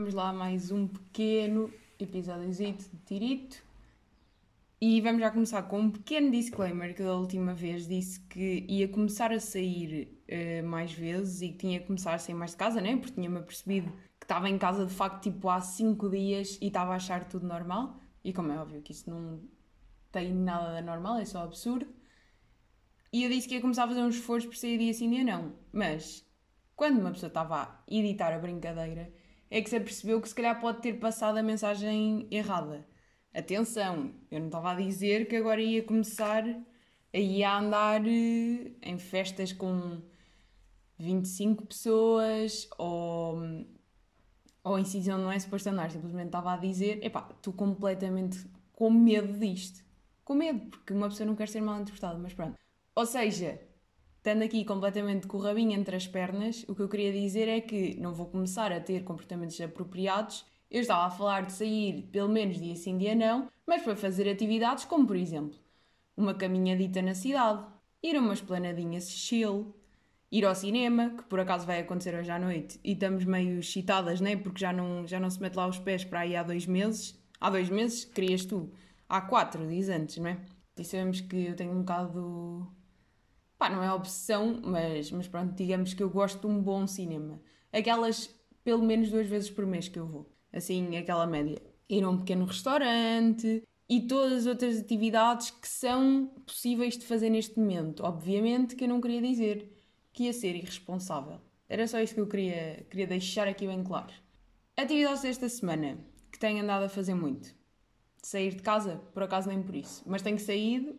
Vamos lá mais um pequeno episódio de Tirito. E vamos já começar com um pequeno disclaimer que da última vez disse que ia começar a sair uh, mais vezes e que tinha que começar a sair mais de casa, né? Porque tinha-me apercebido que estava em casa de facto tipo há 5 dias e estava a achar tudo normal. E como é óbvio que isso não tem nada de normal, é só absurdo. E eu disse que ia começar a fazer um esforço por sair dia sim dia não. Mas quando uma pessoa estava a editar a brincadeira, é que se apercebeu que se calhar pode ter passado a mensagem errada. Atenção, eu não estava a dizer que agora ia começar a ir a andar eh, em festas com 25 pessoas ou, ou em sítios onde não é suposto andar. Simplesmente estava a dizer: epá, estou completamente com medo disto. Com medo, porque uma pessoa não quer ser mal interpretada, mas pronto. Ou seja, estando aqui completamente com o rabinho entre as pernas, o que eu queria dizer é que não vou começar a ter comportamentos apropriados. Eu estava a falar de sair pelo menos dia sim, dia não, mas para fazer atividades como, por exemplo, uma caminhadita na cidade, ir a uma esplanadinha chill, ir ao cinema, que por acaso vai acontecer hoje à noite, e estamos meio excitadas, né? Porque já não, já não se mete lá os pés para aí há dois meses. Há dois meses, querias tu. Há quatro, diz antes, não é? E sabemos que eu tenho um bocado pá, não é obsessão, mas, mas pronto, digamos que eu gosto de um bom cinema. Aquelas pelo menos duas vezes por mês que eu vou. Assim, aquela média. Ir a um pequeno restaurante e todas as outras atividades que são possíveis de fazer neste momento. Obviamente que eu não queria dizer que ia ser irresponsável. Era só isso que eu queria, queria deixar aqui bem claro. Atividades desta semana, que tenho andado a fazer muito. Sair de casa, por acaso nem por isso. Mas tenho saído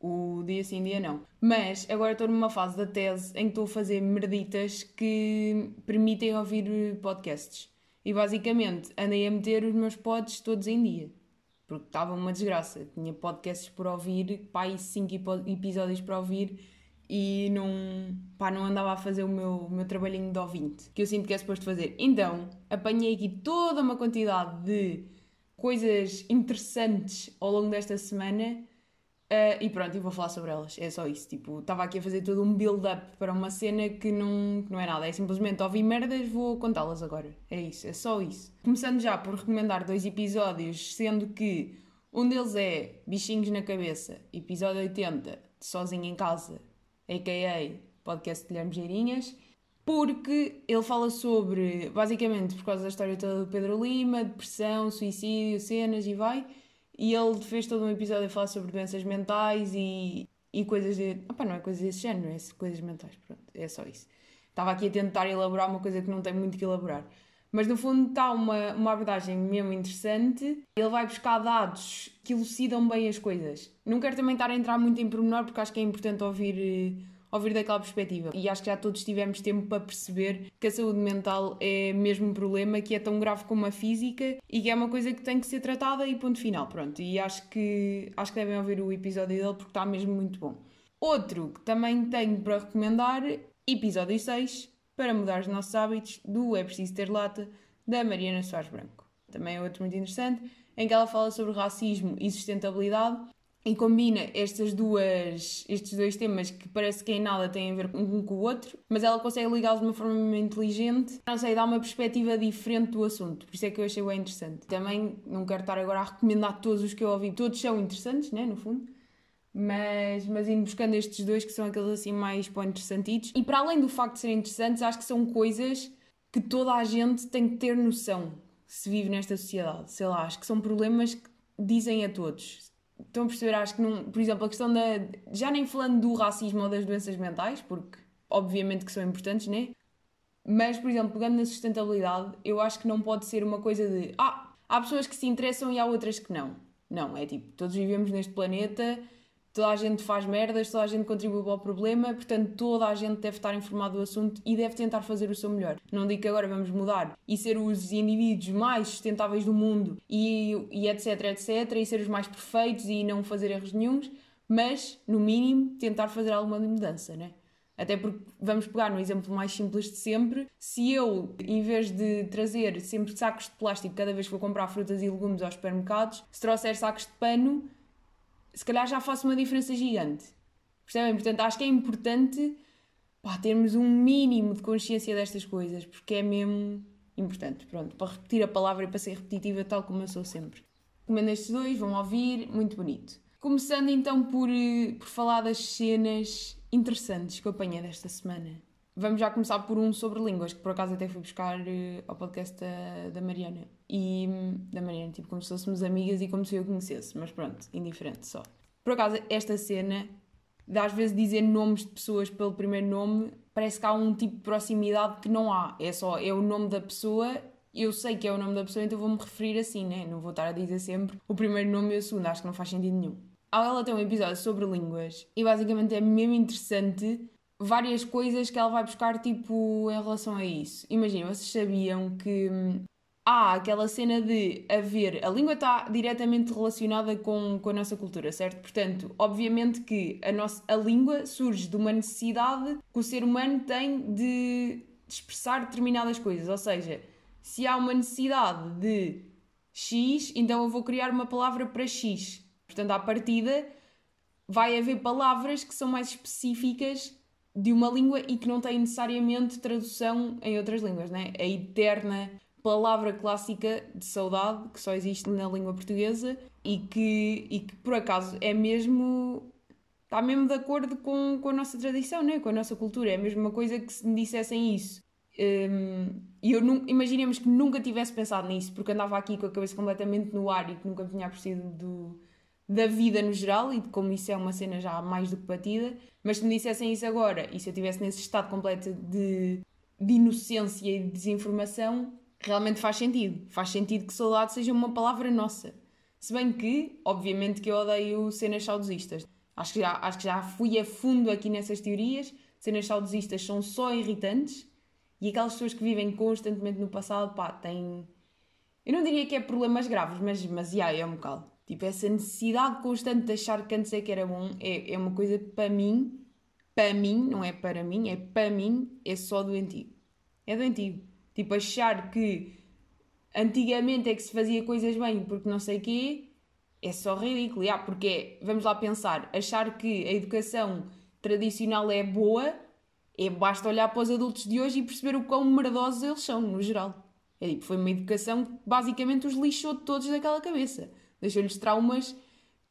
o dia sim, dia não. Mas agora estou numa fase da tese em que estou a fazer merditas que permitem ouvir podcasts. E basicamente andei a meter os meus pods todos em dia. Porque estava uma desgraça. Tinha podcasts por ouvir, pá, e 5 episódios para ouvir e não, pá, não andava a fazer o meu, o meu trabalhinho de ouvinte, que eu sinto que é suposto fazer. Então, apanhei aqui toda uma quantidade de coisas interessantes ao longo desta semana Uh, e pronto, e vou falar sobre elas. É só isso. Tipo, estava aqui a fazer todo um build-up para uma cena que não, que não é nada. É simplesmente ouvir merdas, vou contá-las agora. É isso, é só isso. Começando já por recomendar dois episódios, sendo que um deles é Bichinhos na Cabeça, episódio 80, de Sozinho em Casa, a.k.a. podcast de Guilherme Geirinhas, porque ele fala sobre, basicamente, por causa da história toda do Pedro Lima, depressão, suicídio, cenas e vai e ele fez todo um episódio a falar sobre doenças mentais e, e coisas de. Opa, não é coisas desse género, é coisas mentais, pronto, é só isso. Estava aqui a tentar elaborar uma coisa que não tem muito que elaborar. Mas no fundo está uma, uma abordagem mesmo interessante. Ele vai buscar dados que elucidam bem as coisas. Não quero também estar a entrar muito em pormenor porque acho que é importante ouvir eh, ouvir daquela perspectiva. E acho que já todos tivemos tempo para perceber que a saúde mental é mesmo um problema que é tão grave como a física e que é uma coisa que tem que ser tratada e ponto final, pronto. E acho que acho que devem ouvir o episódio dele porque está mesmo muito bom. Outro que também tenho para recomendar, episódio 6, para mudar os nossos hábitos, do É Preciso Ter Lata, da Mariana Soares Branco. Também é outro muito interessante, em que ela fala sobre racismo e sustentabilidade e combina estas duas, estes dois temas que parece que em nada têm a ver um com o outro, mas ela consegue ligá-los de uma forma inteligente, não sei, dá uma perspectiva diferente do assunto, por isso é que eu achei bem interessante. Também não quero estar agora a recomendar todos os que eu ouvi, todos são interessantes, né, no fundo, mas, mas indo buscando estes dois que são aqueles assim mais interessantitos. E para além do facto de serem interessantes, acho que são coisas que toda a gente tem que ter noção se vive nesta sociedade. Sei lá, acho que são problemas que dizem a todos Estão a perceber? Acho que, não, por exemplo, a questão da. Já nem falando do racismo ou das doenças mentais, porque obviamente que são importantes, né? Mas, por exemplo, pegando na sustentabilidade, eu acho que não pode ser uma coisa de. Ah, há pessoas que se interessam e há outras que não. Não, é tipo, todos vivemos neste planeta toda a gente faz merdas, toda a gente contribui para o problema, portanto toda a gente deve estar informado do assunto e deve tentar fazer o seu melhor. Não digo que agora vamos mudar e ser os indivíduos mais sustentáveis do mundo e, e etc, etc, e ser os mais perfeitos e não fazer erros nenhums, mas, no mínimo, tentar fazer alguma mudança, né? Até porque vamos pegar no exemplo mais simples de sempre. Se eu, em vez de trazer sempre sacos de plástico cada vez que vou comprar frutas e legumes aos supermercados, se trouxer sacos de pano, se calhar já faço uma diferença gigante. Percebem? Portanto, acho que é importante pá, termos um mínimo de consciência destas coisas, porque é mesmo, importante, pronto, para repetir a palavra e para ser repetitiva, tal como eu sou sempre. Comendo estes dois, vão ouvir, muito bonito. Começando então por, eh, por falar das cenas interessantes que eu apanhei desta semana. Vamos já começar por um sobre línguas, que por acaso até fui buscar uh, ao podcast da, da Mariana. E hum, da Mariana, tipo, como se fôssemos amigas e como se eu conhecesse, mas pronto, indiferente só. Por acaso, esta cena de às vezes dizer nomes de pessoas pelo primeiro nome, parece que há um tipo de proximidade que não há. É só, é o nome da pessoa, eu sei que é o nome da pessoa, então vou-me referir assim, né? Não vou estar a dizer sempre o primeiro nome e o segundo, acho que não faz sentido nenhum. Ela tem um episódio sobre línguas e basicamente é mesmo interessante várias coisas que ela vai buscar, tipo, em relação a isso. Imagina, vocês sabiam que hum, há aquela cena de haver. A língua está diretamente relacionada com, com a nossa cultura, certo? Portanto, obviamente que a, nossa, a língua surge de uma necessidade que o ser humano tem de, de expressar determinadas coisas. Ou seja, se há uma necessidade de X, então eu vou criar uma palavra para X. Portanto, à partida, vai haver palavras que são mais específicas de uma língua e que não têm necessariamente tradução em outras línguas, né? A eterna palavra clássica de saudade que só existe na língua portuguesa e que, e que por acaso é mesmo. está mesmo de acordo com, com a nossa tradição, né? com a nossa cultura. É a mesma coisa que se me dissessem isso. Um, e eu não, imaginemos que nunca tivesse pensado nisso, porque andava aqui com a cabeça completamente no ar e que nunca tinha percebido do, da vida no geral e de como isso é uma cena já mais do que batida. Mas se me dissessem isso agora e se eu estivesse nesse estado completo de, de inocência e de desinformação, realmente faz sentido. Faz sentido que saudade seja uma palavra nossa. Se bem que, obviamente, que eu odeio cenas saudosistas. Acho que já, acho que já fui a fundo aqui nessas teorias. Cenas saudosistas são só irritantes e aquelas pessoas que vivem constantemente no passado, pá, têm. Eu não diria que é problemas graves, mas, mas yeah, é um bocado. Tipo, essa necessidade constante de achar que antes é que era bom é, é uma coisa para mim, para mim, não é para mim, é para mim, é só doentio. É doentio. Tipo, achar que antigamente é que se fazia coisas bem porque não sei quê, é só ridículo. Yeah, porque, vamos lá pensar, achar que a educação tradicional é boa, é basta olhar para os adultos de hoje e perceber o quão merdosos eles são, no geral. É tipo, foi uma educação que basicamente os lixou todos daquela cabeça deixou-lhes traumas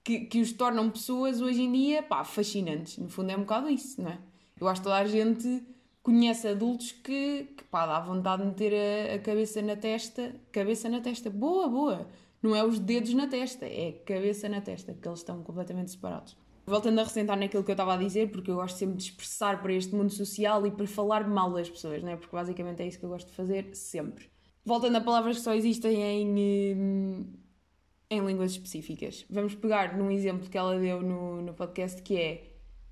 que, que os tornam pessoas hoje em dia, pá, fascinantes. No fundo é um bocado isso, não é? Eu acho que toda a gente conhece adultos que, que pá, dá vontade de meter a, a, cabeça na testa, cabeça na testa, boa, boa. Não é os dedos na testa, é cabeça na testa, que eles estão completamente separados. Voltando a ressentar naquilo que eu estava a dizer, porque eu gosto sempre de expressar para este mundo social e para falar mal das pessoas, não é? Porque basicamente é isso que eu gosto de fazer sempre. Voltando a palavras que só existem em, hum, em línguas específicas. Vamos pegar num exemplo que ela deu no, no podcast que é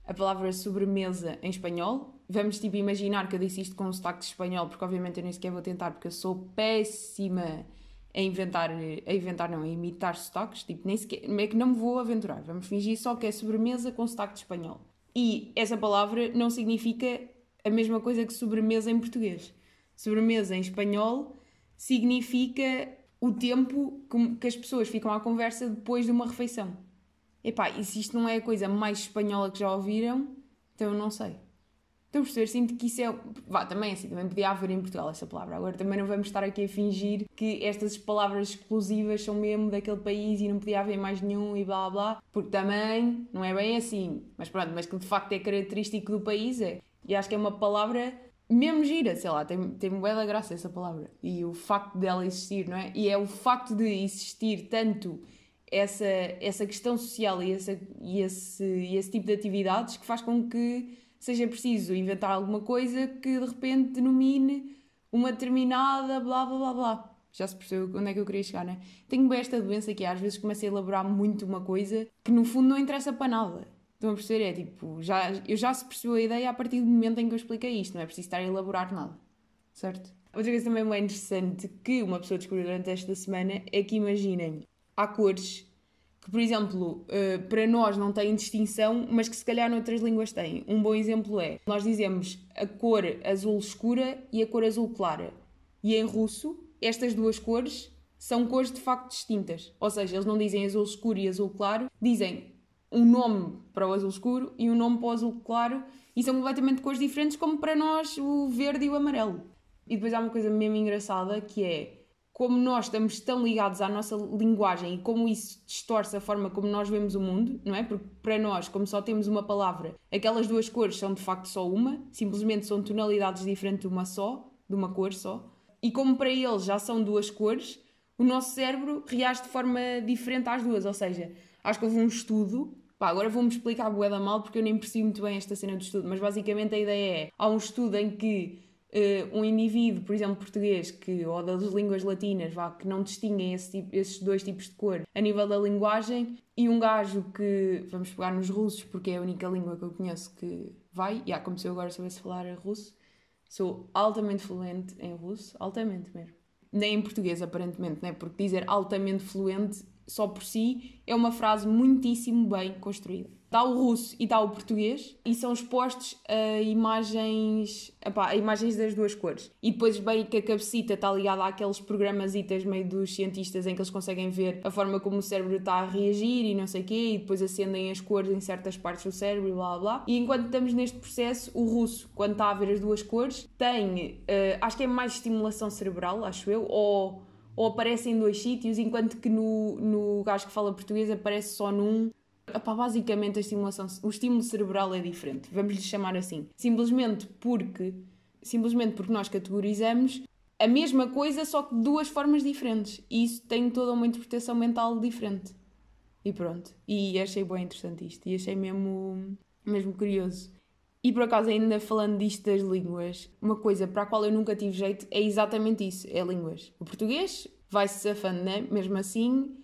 a palavra sobremesa em espanhol. Vamos tipo imaginar que eu disse isto com um sotaque de espanhol, porque obviamente eu nem sequer vou tentar, porque eu sou péssima a inventar, a inventar não, a imitar sotaques, tipo, nem sequer, é que não me vou aventurar. Vamos fingir só que é sobremesa com sotaque de espanhol. E essa palavra não significa a mesma coisa que sobremesa em português. Sobremesa em espanhol significa o tempo que as pessoas ficam à conversa depois de uma refeição. Epá, e se isto não é a coisa mais espanhola que já ouviram, então eu não sei. Estão a perceber? Sinto que isso é. Vá, também assim, também podia haver em Portugal essa palavra. Agora também não vamos estar aqui a fingir que estas palavras exclusivas são mesmo daquele país e não podia haver mais nenhum e blá blá, porque também não é bem assim. Mas pronto, mas que de facto é característico do país é. E acho que é uma palavra mesmo gira, sei lá, tem, tem da graça essa palavra. E o facto dela existir, não é? E é o facto de existir tanto essa, essa questão social e, essa, e, esse, esse tipo de atividades que faz com que seja preciso inventar alguma coisa que de repente denomine uma determinada blá blá blá blá. Já se percebeu onde é que eu queria chegar, né? Tenho bem esta doença que às vezes começo a elaborar muito uma coisa que no fundo não interessa para nada. Estão a perceber? É tipo, já, eu já se percebeu a ideia a partir do momento em que eu expliquei isto, não é preciso estar a elaborar nada, certo? Outra coisa também bem interessante que uma pessoa descobriu durante esta semana é que imaginem, há cores que, por exemplo, uh, para nós não têm distinção, mas que se calhar noutras línguas têm. Um bom exemplo é, nós dizemos a cor azul escura e a cor azul clara. E em russo, estas duas cores são cores de facto distintas. Ou seja, eles não dizem azul escuro e azul claro, dizem um nome para o azul escuro e um nome para o azul claro e são completamente cores diferentes, como para nós o verde e o amarelo. E depois há uma coisa mesmo engraçada que é como nós estamos tão ligados à nossa linguagem e como isso distorce a forma como nós vemos o mundo, não é? Porque para nós, como só temos uma palavra, aquelas duas cores são de facto só uma, simplesmente são tonalidades diferentes de uma só, de uma cor só. E como para eles já são duas cores, o nosso cérebro reage de forma diferente às duas. Ou seja, acho que houve um estudo. Pá, agora vou-me explicar bué da mal porque eu nem percebi muito bem esta cena do estudo, mas basicamente a ideia é: há um estudo em que uh, um indivíduo, por exemplo, português, que, ou das línguas latinas, vá, que não distinguem esse tipo, esses dois tipos de cor a nível da linguagem, e um gajo que, vamos pegar nos russos, porque é a única língua que eu conheço que vai, e yeah, como se eu agora soubesse falar russo, sou altamente fluente em russo, altamente mesmo. Nem em português, aparentemente, né? porque dizer altamente fluente só por si é uma frase muitíssimo bem construída está o russo e está o português e são expostos a imagens, a imagens das duas cores. E depois bem que a cabecita está ligada àqueles programasitas meio dos cientistas em que eles conseguem ver a forma como o cérebro está a reagir e não sei o quê, e depois acendem as cores em certas partes do cérebro e blá blá. E enquanto estamos neste processo, o russo, quando está a ver as duas cores, tem, uh, acho que é mais estimulação cerebral, acho eu, ou ou aparece em dois sítios, enquanto que no, no gajo que fala português aparece só num Epá, basicamente a estimulação, o estímulo cerebral é diferente, vamos lhe chamar assim. Simplesmente porque, simplesmente porque nós categorizamos a mesma coisa, só que de duas formas diferentes. E isso tem toda uma interpretação mental diferente. E pronto. E achei bem interessante isto. E achei mesmo, mesmo curioso. E por acaso, ainda falando disto das línguas, uma coisa para a qual eu nunca tive jeito é exatamente isso: é línguas. O português vai-se safando, né? Mesmo assim,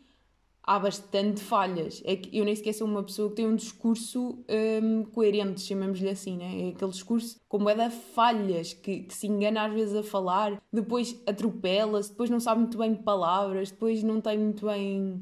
há bastante falhas. É que eu nem sequer sou uma pessoa que tem um discurso um, coerente, chamamos-lhe assim, né? É aquele discurso como é da falhas, que, que, se engana às vezes a falar, depois atropela-se, depois não sabe muito bem palavras, depois não tem muito bem.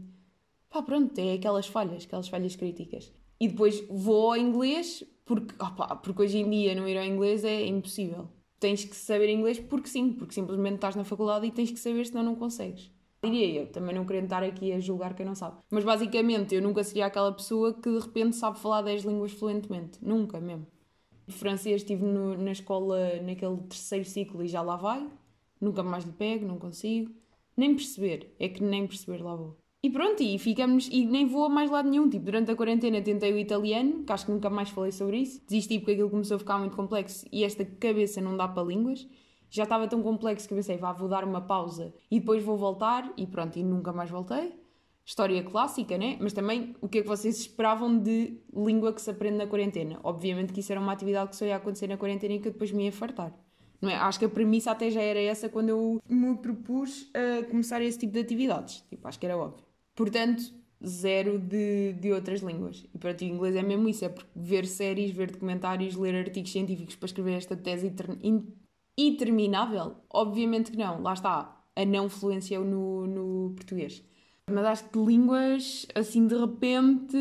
Pá, pronto, é aquelas falhas, aquelas falhas críticas. E depois vou ao inglês, porque, opa, porque hoje em dia não ir ao inglês é impossível. Tens que saber inglês porque sim, porque simplesmente estás na faculdade e tens que saber, senão não consegues. Diria eu, também não querendo estar aqui a julgar quem não sabe. Mas basicamente eu nunca seria aquela pessoa que de repente sabe falar 10 línguas fluentemente. Nunca mesmo. francês estive no, na escola naquele terceiro ciclo e já lá vai. Nunca mais lhe pego, não consigo. Nem perceber. É que nem perceber lá vou. E pronto, e ficamos. E nem vou a mais lado nenhum. Tipo, durante a quarentena tentei o italiano, que acho que nunca mais falei sobre isso. Desisti porque aquilo começou a ficar muito complexo e esta cabeça não dá para línguas já estava tão complexo que pensei, vá, vou dar uma pausa e depois vou voltar e pronto, e nunca mais voltei. História clássica, né? Mas também o que é que vocês esperavam de língua que se aprende na quarentena? Obviamente que isso era uma atividade que só ia acontecer na quarentena e que eu depois me ia fartar. É? Acho que a premissa até já era essa quando eu me propus a começar esse tipo de atividades. Tipo, acho que era óbvio. Portanto, zero de, de outras línguas. E para ti o inglês é mesmo isso, é porque ver séries, ver documentários, ler artigos científicos para escrever esta tese interminável? Obviamente que não, lá está, a não fluência no, no português. Mas acho que línguas, assim de repente,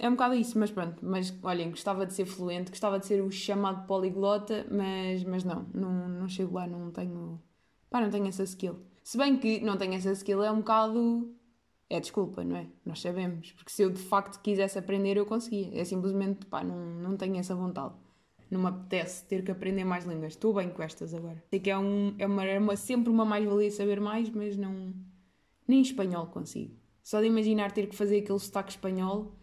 é um bocado isso, mas pronto. Mas olhem, gostava de ser fluente, gostava de ser o chamado poliglota, mas, mas não, não, não chego lá, não tenho. Pá, não tenho essa skill. Se bem que não tenho essa skill, é um bocado. É desculpa, não é? Nós sabemos. Porque se eu de facto quisesse aprender, eu conseguia. É simplesmente, pá, não, não tenho essa vontade não me apetece ter que aprender mais línguas. Estou bem com estas agora. Sei que é, um, é, uma, é uma, sempre uma mais-valia saber mais, mas não. Nem espanhol consigo. Só de imaginar ter que fazer aquele sotaque espanhol,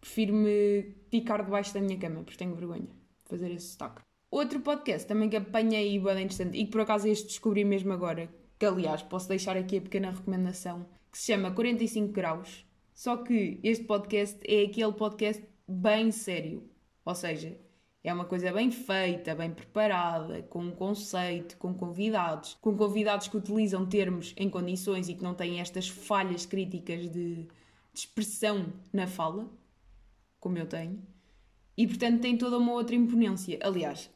prefiro-me ficar debaixo da minha cama, porque tenho vergonha de fazer esse sotaque. Outro podcast também que apanhei e bem interessante, e que por acaso este descobri mesmo agora, que aliás posso deixar aqui a pequena recomendação, que se chama 45 Graus. Só que este podcast é aquele podcast bem sério. Ou seja, é uma coisa bem feita, bem preparada, com um conceito, com convidados, com convidados que utilizam termos em condições e que não têm estas falhas críticas de, de expressão na fala, como eu tenho. E portanto tem toda uma outra imponência. Aliás,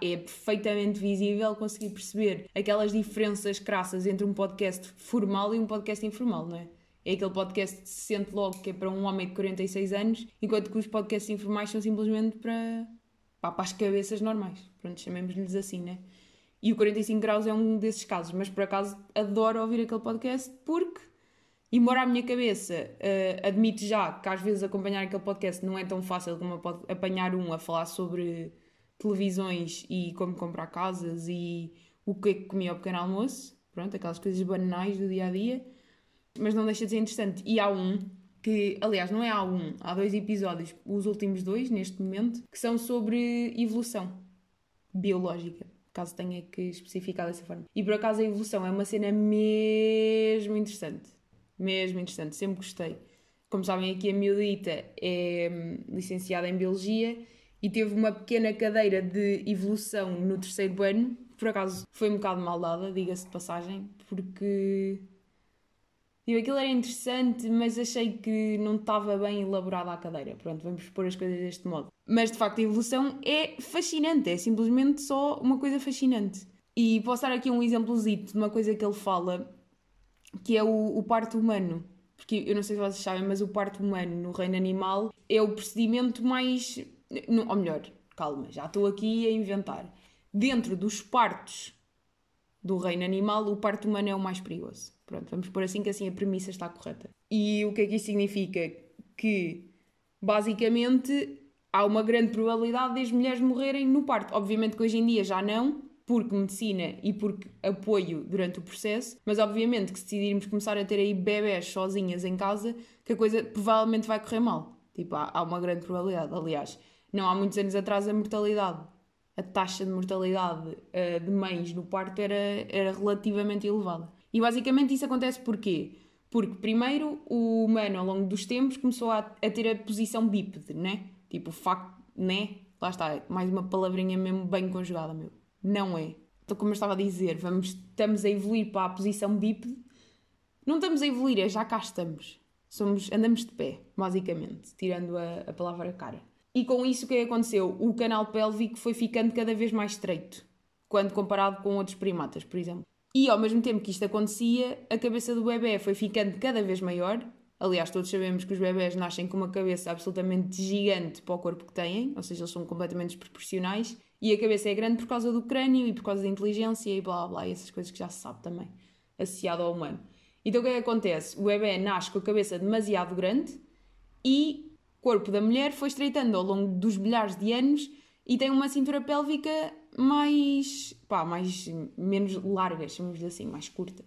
é perfeitamente visível conseguir perceber aquelas diferenças crassas entre um podcast formal e um podcast informal, não é? É aquele podcast que se sente logo que é para um homem de 46 anos, enquanto que os podcasts informais são simplesmente para para as cabeças normais. Pronto, chamemos-lhes assim, né? E o 45 Graus é um desses casos, mas por acaso adoro ouvir aquele podcast porque, embora a minha cabeça uh, admite já que às vezes acompanhar aquele podcast não é tão fácil como apanhar um a falar sobre televisões e como comprar casas e o que é que comia ao pequeno almoço, pronto, aquelas coisas banais do dia a dia, mas não deixa de ser interessante. E há um que, aliás, não é há um, há dois episódios, os últimos dois neste momento, que são sobre evolução biológica, caso tenha que especificar dessa forma. E por acaso a evolução é uma cena mesmo interessante, mesmo interessante, sempre gostei. Como sabem, aqui a miudita é hum, licenciada em Biologia e teve uma pequena cadeira de evolução no terceiro ano, por acaso foi um bocado mal dada, diga-se de passagem, porque tipo, aquilo era interessante, mas achei que não estava bem elaborada a cadeira. Pronto, vamos pôr as coisas deste modo. Mas de facto a evolução é fascinante, é simplesmente só uma coisa fascinante. E posso dar aqui um exemplozito de uma coisa que ele fala, que é o, o parto humano. Porque eu não sei se vocês sabem, mas o parto humano no reino animal é o procedimento mais. Ou melhor, calma, já estou aqui a inventar dentro dos partos do reino animal, o parto humano é o mais perigoso. Pronto, vamos por assim que assim a premissa está correta. E o que é que isso significa? Que basicamente há uma grande probabilidade das mulheres morrerem no parto. Obviamente que hoje em dia já não, porque medicina e porque apoio durante o processo, mas obviamente que se decidirmos começar a ter aí bebés sozinhas em casa, que a coisa provavelmente vai correr mal. Tipo, há, há uma grande probabilidade. Aliás, não há muitos anos atrás a mortalidade a taxa de mortalidade uh, de mães no parto era, era relativamente elevada. E basicamente isso acontece porquê? Porque primeiro o humano ao longo dos tempos começou a, a ter a posição bípede, né? Tipo o facto, né? Lá está, mais uma palavrinha mesmo bem conjugada, meu. Não é. Então, como eu estava a dizer, vamos, estamos a evoluir para a posição bípede. Não estamos a evoluir, é já cá estamos. Somos, andamos de pé, basicamente, tirando a, a palavra cara. E com isso o que aconteceu? O canal pélvico foi ficando cada vez mais estreito, quando comparado com outros primatas, por exemplo. E ao mesmo tempo que isto acontecia, a cabeça do bebê foi ficando cada vez maior. Aliás, todos sabemos que os bebés nascem com uma cabeça absolutamente gigante para o corpo que têm, ou seja, eles são completamente desproporcionais. E a cabeça é grande por causa do crânio e por causa da inteligência e blá blá blá, essas coisas que já se sabe também, associado ao humano. Então o que é que acontece? O bebê nasce com a cabeça demasiado grande e corpo da mulher foi estreitando ao longo dos milhares de anos e tem uma cintura pélvica mais, pá, mais menos larga, chamamos-lhe assim, mais curta.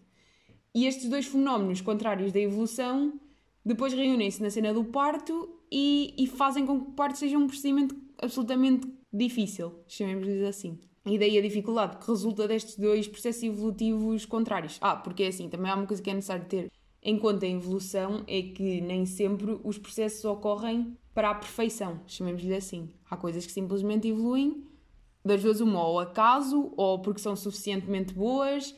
E estes dois fenómenos contrários da evolução depois reúnem-se na cena do parto e, e, fazem com que o parto seja um procedimento absolutamente difícil, chamemos-lhe assim. E daí a dificuldade que resulta destes dois processos evolutivos contrários. Ah, porque é assim, também há uma coisa que é necessário ter enquanto a evolução é que nem sempre os processos ocorrem para a perfeição, chamemos-lhe assim. Há coisas que simplesmente evoluem das duas uma, ou acaso, ou porque são suficientemente boas,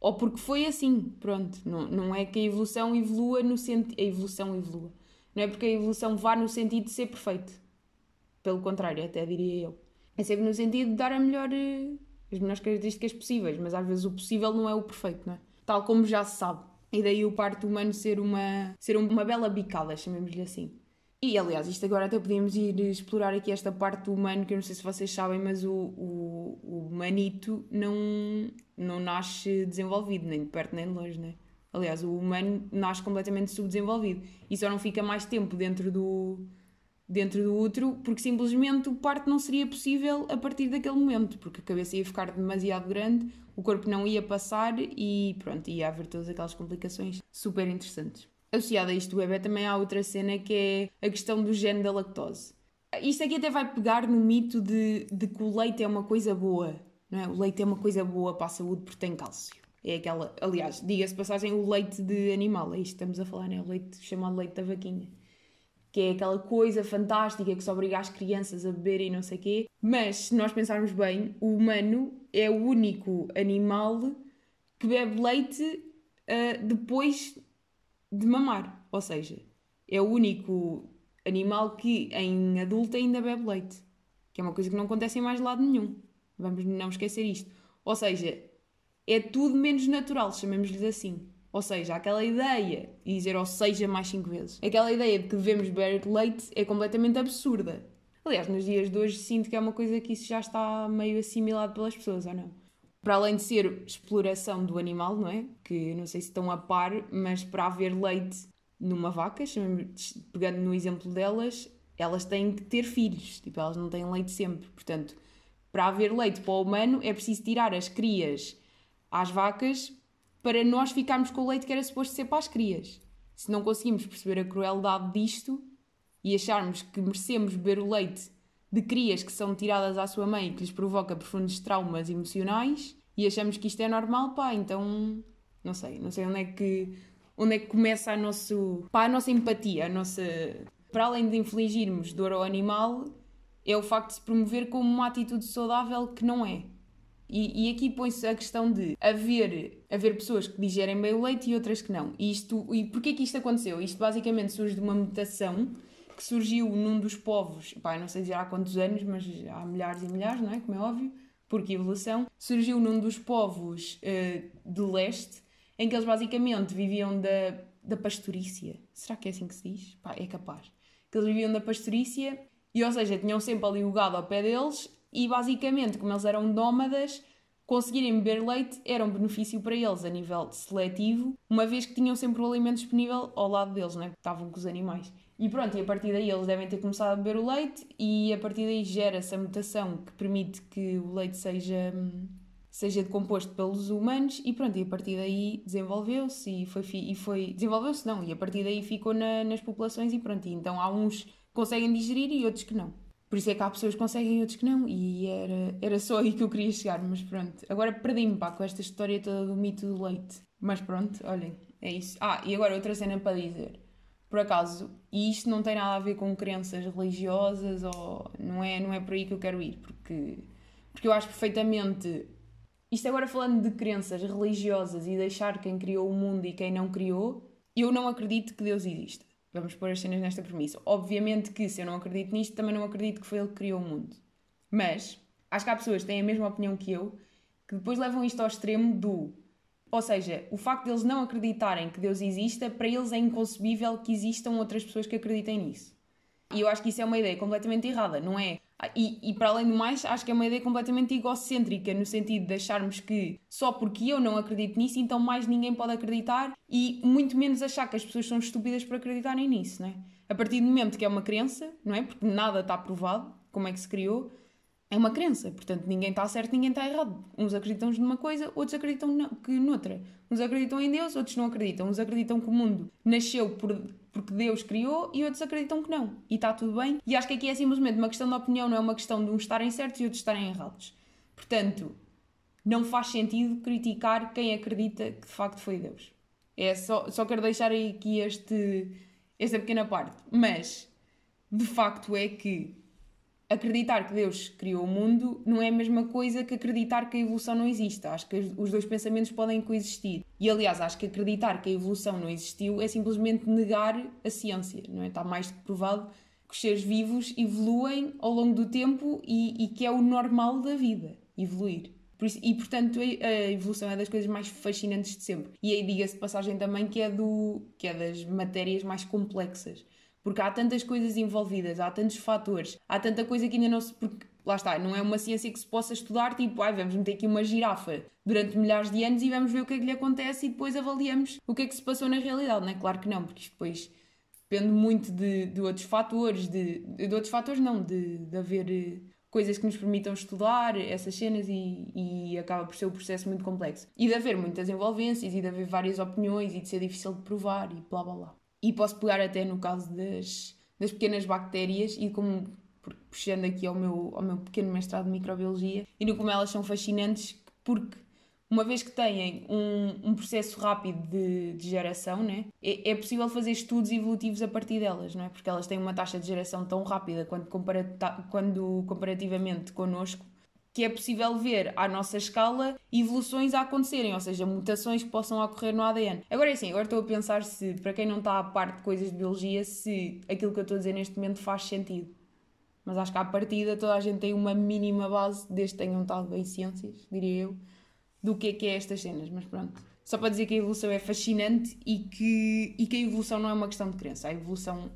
ou porque foi assim, pronto. Não, não é que a evolução evolua no sentido... A evolução evolua. Não é porque a evolução vá no sentido de ser perfeito. Pelo contrário, até diria eu. É sempre no sentido de dar a melhor, eh, as melhores características possíveis, mas às vezes o possível não é o perfeito, não é? Tal como já se sabe. E daí o parto humano ser uma, ser uma bela bicada, chamemos-lhe assim. E aliás, isto agora até podíamos ir explorar aqui esta parte do humano, que eu não sei se vocês sabem, mas o, o, o humanito não, não nasce desenvolvido, nem de perto nem de longe, né? Aliás, o humano nasce completamente subdesenvolvido e só não fica mais tempo dentro do, dentro do útero porque simplesmente o parto não seria possível a partir daquele momento, porque a cabeça ia ficar demasiado grande, o corpo não ia passar e pronto, ia haver todas aquelas complicações super interessantes. Associada a isto do bebê também há outra cena que é a questão do gene da lactose. Isto aqui até vai pegar no mito de, de que o leite é uma coisa boa, não é? O leite é uma coisa boa para a saúde porque tem cálcio. É aquela, aliás, diga-se passagem, o leite de animal, é isto que estamos a falar, né? O leite chamado leite da vaquinha que é aquela coisa fantástica que se obriga as crianças a beberem e não sei o quê. Mas, se nós pensarmos bem, o humano é o único animal que bebe leite uh, depois de mamar. Ou seja, é o único animal que em adulto ainda bebe leite. Que é uma coisa que não acontece em mais lado nenhum. Vamos não esquecer isto. Ou seja, é tudo menos natural, chamemos-lhe assim. Ou seja, aquela ideia, e dizer ou seja mais 5 vezes, aquela ideia de que devemos beber leite é completamente absurda. Aliás, nos dias de hoje sinto que é uma coisa que isso já está meio assimilado pelas pessoas, ou não? Para além de ser exploração do animal, não é? Que não sei se estão a par, mas para haver leite numa vaca, pegando no exemplo delas, elas têm que ter filhos, tipo, elas não têm leite sempre. Portanto, para haver leite para o humano é preciso tirar as crias às vacas para nós ficarmos com o leite que era suposto ser para as crias. Se não conseguimos perceber a crueldade disto e acharmos que merecemos beber o leite de crias que são tiradas à sua mãe e que lhes provoca profundos traumas emocionais e achamos que isto é normal, pá, então não sei, não sei onde é que onde é que começa a, nosso, pá, a nossa empatia, a nossa para além de infligirmos dor ao animal, é o facto de se promover como uma atitude saudável que não é. E, e aqui põe-se a questão de haver, haver pessoas que digerem bem o leite e outras que não. E, isto, e porquê que isto aconteceu? Isto basicamente surge de uma mutação que surgiu num dos povos, pá, não sei dizer há quantos anos, mas há milhares e milhares, não é? Como é óbvio, porque evolução, surgiu num dos povos uh, de leste, em que eles basicamente viviam da, da pastorícia. Será que é assim que se diz? Pá, é capaz. Que eles viviam da pastorícia e, ou seja, tinham sempre ali o gado ao pé deles e basicamente, como eles eram nómadas, conseguirem beber leite era um benefício para eles a nível seletivo, uma vez que tinham sempre o alimento disponível ao lado deles, né? estavam com os animais. E pronto, e a partir daí eles devem ter começado a beber o leite e a partir daí gera-se a mutação que permite que o leite seja, seja decomposto pelos humanos e pronto, e a partir daí desenvolveu-se e foi, e foi desenvolveu-se não, e a partir daí ficou na, nas populações e pronto, e então há uns que conseguem digerir e outros que não. Por isso é que há pessoas que conseguem e outros que não. E era, era só aí que eu queria chegar, mas pronto. Agora perdi-me pá, com esta história toda do mito do leite. Mas pronto, olhem, é isso. Ah, e agora outra cena para dizer. Por acaso, e isto não tem nada a ver com crenças religiosas ou não é, não é por aí que eu quero ir, porque, porque eu acho perfeitamente. Isto agora falando de crenças religiosas e deixar quem criou o mundo e quem não criou, eu não acredito que Deus exista. Vamos pôr as cenas nesta premissa. Obviamente que se eu não acredito nisto, também não acredito que foi ele que criou o mundo. Mas acho que há pessoas que têm a mesma opinião que eu, que depois levam isto ao extremo do. Ou seja, o facto de eles não acreditarem que Deus exista, para eles é inconcebível que existam outras pessoas que acreditem nisso. E eu acho que isso é uma ideia completamente errada, não é? E, e, para além do mais, acho que é uma ideia completamente egocêntrica, no sentido de acharmos que só porque eu não acredito nisso, então mais ninguém pode acreditar e muito menos achar que as pessoas são estúpidas por acreditarem nisso, não é? A partir do momento que é uma crença, não é? Porque nada está provado, como é que se criou, é uma crença, portanto ninguém está certo, ninguém está errado. Uns acreditam numa coisa, outros acreditam que noutra. Uns acreditam em Deus, outros não acreditam. Uns acreditam que o mundo nasceu por porque Deus criou e outros acreditam que não. E está tudo bem. E acho que aqui é simplesmente uma questão de opinião, não é uma questão de uns estarem certos e outros estarem errados. Portanto, não faz sentido criticar quem acredita que de facto foi Deus. É só, só quero deixar aqui este, esta pequena parte. Mas, de facto, é que acreditar que Deus criou o mundo não é a mesma coisa que acreditar que a evolução não existe. Acho que os dois pensamentos podem coexistir. E aliás, acho que acreditar que a evolução não existiu é simplesmente negar a ciência, não é? Está mais do que provado que os seres vivos evoluem ao longo do tempo e, e que é o normal da vida, evoluir. Por isso, e portanto a evolução é das coisas mais fascinantes de sempre. E aí diga-se passagem também que é, do, que é das matérias mais complexas porque há tantas coisas envolvidas, há tantos fatores, há tanta coisa que ainda não se. Porque, lá está, não é uma ciência que se possa estudar, tipo, ai, vamos meter aqui uma girafa durante milhares de anos e vamos ver o que é que lhe acontece e depois avaliamos o que é que se passou na realidade, não é? Claro que não, porque isto depois depende muito de, de outros fatores, de, de outros fatores não, de, de haver eh, coisas que nos permitam estudar essas cenas e, e acaba por ser um processo muito complexo. E de haver muitas envolvências e de haver várias opiniões e de ser difícil de provar e blá blá blá. E posso pegar até no caso das, das pequenas bactérias e como puxando aqui ao meu, ao meu pequeno mestrado de microbiologia e no como elas são fascinantes porque uma vez que têm um, um processo rápido de, de geração, né, é, é, possível fazer estudos evolutivos a partir delas, não é? porque elas têm uma taxa de geração tão rápida quando, quando comparativamente connosco que é possível ver à nossa escala evoluções a acontecerem, ou seja, mutações que possam ocorrer no ADN. Agora é assim, agora estou a pensar se, para quem não está a parte de coisas de biologia, se aquilo que eu estou a dizer neste momento faz sentido. Mas acho que à partida toda a gente tem uma mínima base, desde que tenham estado bem ciências, diria eu, do que é que é estas cenas, mas pronto. Só para dizer que a evolução é fascinante e que, e que a evolução não é uma questão de crença, a evolução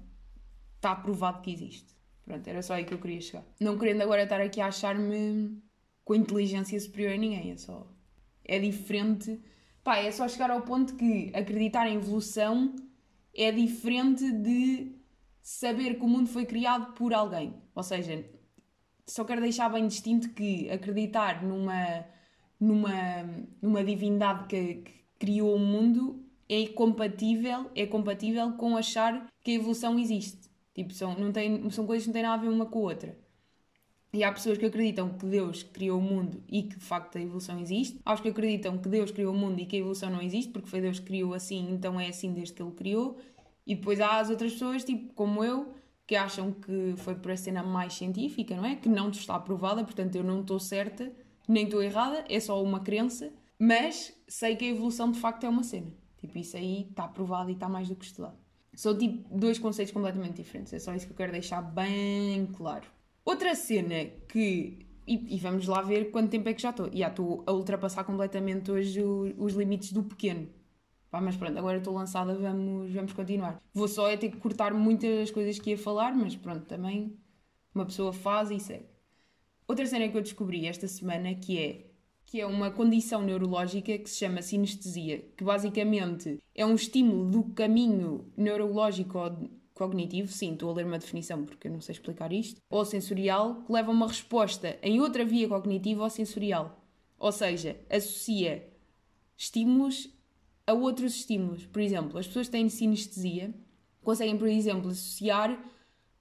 está provado que existe. Pronto, era só aí que eu queria chegar. Não querendo agora estar aqui a achar-me com inteligência superior a ninguém, é só. É diferente. Pá, é só chegar ao ponto que acreditar em evolução é diferente de saber que o mundo foi criado por alguém. Ou seja, só quero deixar bem distinto que acreditar numa, numa, numa divindade que, que criou o mundo é compatível, é compatível com achar que a evolução existe. Tipo, são, não tem, são coisas que não têm nada a ver uma com a outra. E há pessoas que acreditam que Deus criou o mundo e que de facto a evolução existe. Há os que acreditam que Deus criou o mundo e que a evolução não existe, porque foi Deus que criou assim, então é assim desde que ele criou. E depois há as outras pessoas, tipo como eu, que acham que foi por a cena mais científica, não é? Que não está aprovada, portanto eu não estou certa, nem estou errada, é só uma crença, mas sei que a evolução de facto é uma cena. Tipo, isso aí está aprovado e está mais do que estudado. São tipo dois conceitos completamente diferentes, é só isso que eu quero deixar bem claro. Outra cena que. E, e vamos lá ver quanto tempo é que já estou. Já estou a ultrapassar completamente hoje os limites do pequeno. Pá, mas pronto, agora estou lançada, vamos, vamos continuar. Vou só é ter que cortar muitas coisas que ia falar, mas pronto, também uma pessoa faz e segue. Outra cena que eu descobri esta semana que é que é uma condição neurológica que se chama sinestesia, que basicamente é um estímulo do caminho neurológico cognitivo, sim, estou a ler uma definição porque eu não sei explicar isto, ou sensorial, que leva uma resposta em outra via cognitiva ou sensorial. Ou seja, associa estímulos a outros estímulos. Por exemplo, as pessoas que têm sinestesia conseguem, por exemplo, associar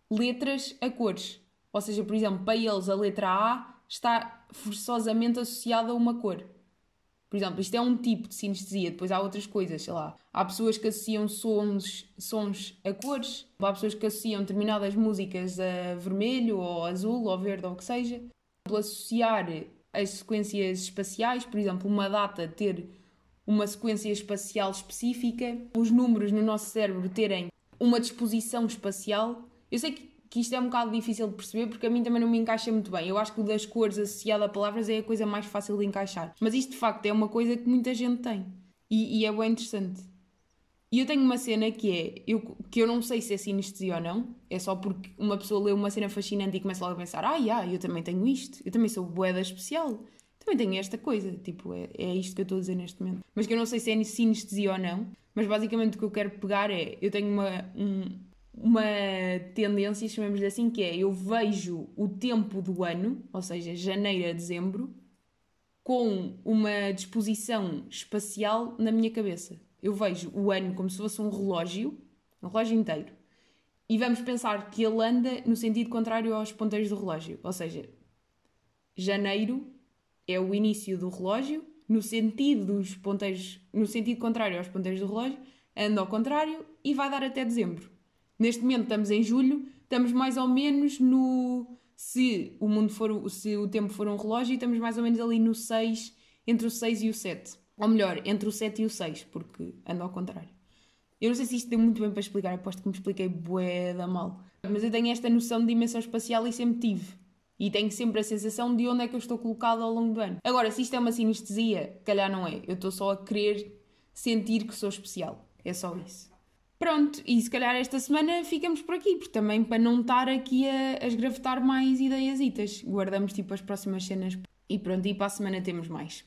letras a cores. Ou seja, por exemplo, para eles a letra A está forçosamente associada a uma cor. Por exemplo, isto é um tipo de sinestesia, depois há outras coisas, sei lá. Há pessoas que associam sons, sons a cores, há pessoas que associam determinadas músicas a vermelho ou azul ou verde ou o que seja. Associar as sequências espaciais, por exemplo, uma data ter uma sequência espacial específica, os números no nosso cérebro terem uma disposição espacial. Eu sei que que isto é um bocado difícil de perceber porque a mim também não me encaixa muito bem. Eu acho que o das cores associado a palavras é a coisa mais fácil de encaixar. Mas isto de facto é uma coisa que muita gente tem. E, e é bem interessante. E eu tenho uma cena que é, eu, que eu não sei se é sinestesia ou não, é só porque uma pessoa lê uma cena fascinante e começa logo a pensar, ah, yeah, eu também tenho isto, eu também sou boeda especial, também tenho esta coisa, tipo, é, é isto que eu estou a dizer neste momento. Mas que eu não sei se é sinestesia ou não, mas basicamente o que eu quero pegar é, eu tenho uma, um, uma tendência, chamemos-lhe assim, que é eu vejo o tempo do ano, ou seja, janeiro a dezembro, com uma disposição espacial na minha cabeça. Eu vejo o ano como se fosse um relógio, um relógio inteiro. E vamos pensar que ele anda no sentido contrário aos ponteiros do relógio. Ou seja, janeiro é o início do relógio, no sentido dos ponteiros, no sentido contrário aos ponteiros do relógio, anda ao contrário e vai dar até dezembro. Neste momento estamos em julho, estamos mais ou menos no. Se o mundo for. Se o tempo for um relógio, estamos mais ou menos ali no 6, entre o 6 e o 7. Ou melhor, entre o 7 e o 6, porque anda ao contrário. Eu não sei se isto deu muito bem para explicar, aposto que me expliquei bué da mal. Mas eu tenho esta noção de dimensão espacial e sempre tive. E tenho sempre a sensação de onde é que eu estou colocado ao longo do ano. Agora, se isto é uma sinestesia, calhar não é. Eu estou só a querer sentir que sou especial. É só isso. Pronto, e se calhar esta semana ficamos por aqui, porque também para não estar aqui a, a esgravetar mais ideiasitas, guardamos tipo as próximas cenas e pronto, e para a semana temos mais.